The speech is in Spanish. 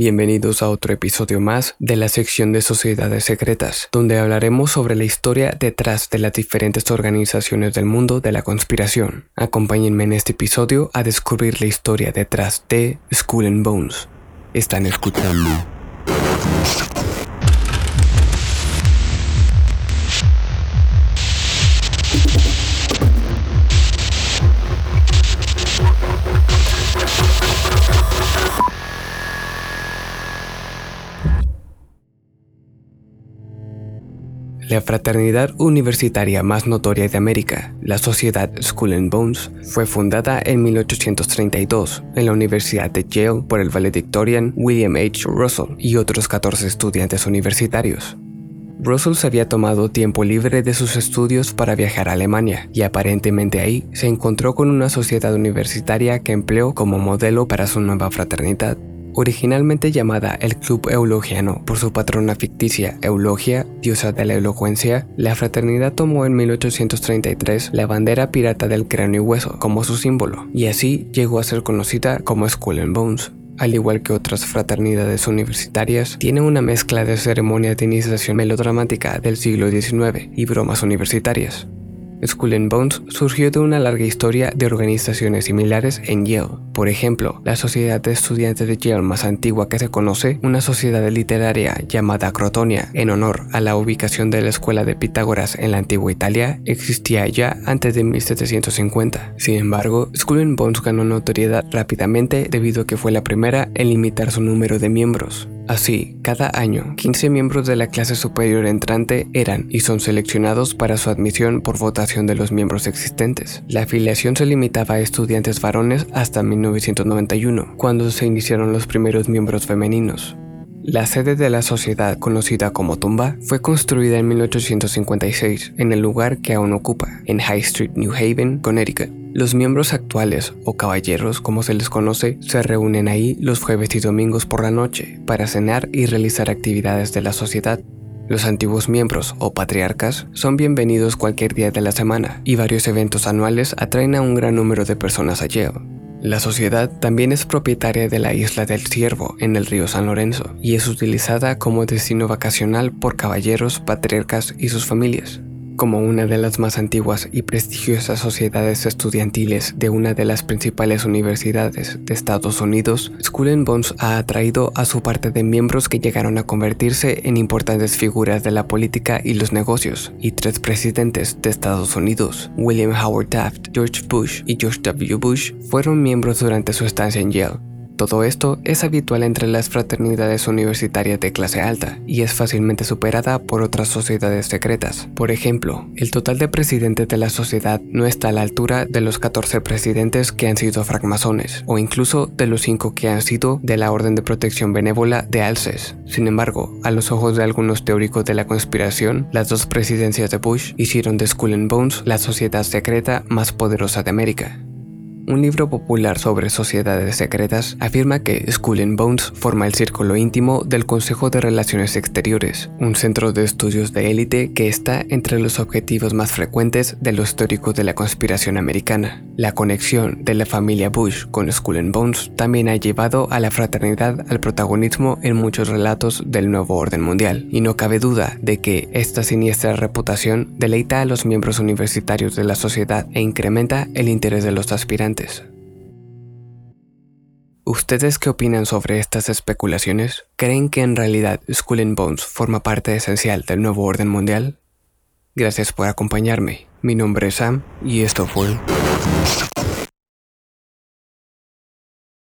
Bienvenidos a otro episodio más de la sección de Sociedades Secretas, donde hablaremos sobre la historia detrás de las diferentes organizaciones del mundo de la conspiración. Acompáñenme en este episodio a descubrir la historia detrás de Skull and Bones. Están escuchando. La fraternidad universitaria más notoria de América, la Sociedad Skull and Bones, fue fundada en 1832 en la Universidad de Yale por el valedictorian William H. Russell y otros 14 estudiantes universitarios. Russell se había tomado tiempo libre de sus estudios para viajar a Alemania y aparentemente ahí se encontró con una sociedad universitaria que empleó como modelo para su nueva fraternidad. Originalmente llamada el Club Eulogiano por su patrona ficticia Eulogia, diosa de la elocuencia, la fraternidad tomó en 1833 la bandera pirata del cráneo y hueso como su símbolo, y así llegó a ser conocida como Skull and Bones. Al igual que otras fraternidades universitarias, tiene una mezcla de ceremonia de iniciación melodramática del siglo XIX y bromas universitarias. Skull and Bones surgió de una larga historia de organizaciones similares en Yale. Por ejemplo, la sociedad de estudiantes de Yale más antigua que se conoce, una sociedad literaria llamada Crotonia, en honor a la ubicación de la escuela de Pitágoras en la antigua Italia, existía ya antes de 1750. Sin embargo, Skull and Bones ganó notoriedad rápidamente debido a que fue la primera en limitar su número de miembros. Así, cada año, 15 miembros de la clase superior entrante eran y son seleccionados para su admisión por votación de los miembros existentes. La afiliación se limitaba a estudiantes varones hasta 1991, cuando se iniciaron los primeros miembros femeninos. La sede de la sociedad, conocida como Tumba, fue construida en 1856 en el lugar que aún ocupa, en High Street, New Haven, Connecticut. Los miembros actuales, o caballeros como se les conoce, se reúnen ahí los jueves y domingos por la noche para cenar y realizar actividades de la sociedad. Los antiguos miembros o patriarcas son bienvenidos cualquier día de la semana y varios eventos anuales atraen a un gran número de personas a Yale. La sociedad también es propietaria de la isla del Ciervo en el río San Lorenzo y es utilizada como destino vacacional por caballeros, patriarcas y sus familias como una de las más antiguas y prestigiosas sociedades estudiantiles de una de las principales universidades de Estados Unidos, Skull and Bones ha atraído a su parte de miembros que llegaron a convertirse en importantes figuras de la política y los negocios, y tres presidentes de Estados Unidos, William Howard Taft, George Bush y George W. Bush, fueron miembros durante su estancia en Yale. Todo esto es habitual entre las fraternidades universitarias de clase alta y es fácilmente superada por otras sociedades secretas. Por ejemplo, el total de presidentes de la sociedad no está a la altura de los 14 presidentes que han sido francmasones o incluso de los 5 que han sido de la Orden de Protección Benévola de Alces. Sin embargo, a los ojos de algunos teóricos de la conspiración, las dos presidencias de Bush hicieron de Skull and Bones la sociedad secreta más poderosa de América un libro popular sobre sociedades secretas, afirma que Skull and Bones forma el círculo íntimo del Consejo de Relaciones Exteriores, un centro de estudios de élite que está entre los objetivos más frecuentes de los teóricos de la conspiración americana. La conexión de la familia Bush con Skull and Bones también ha llevado a la fraternidad al protagonismo en muchos relatos del nuevo orden mundial, y no cabe duda de que esta siniestra reputación deleita a los miembros universitarios de la sociedad e incrementa el interés de los aspirantes ¿Ustedes qué opinan sobre estas especulaciones? ¿Creen que en realidad Skull and Bones forma parte esencial del nuevo orden mundial? Gracias por acompañarme. Mi nombre es Sam y esto fue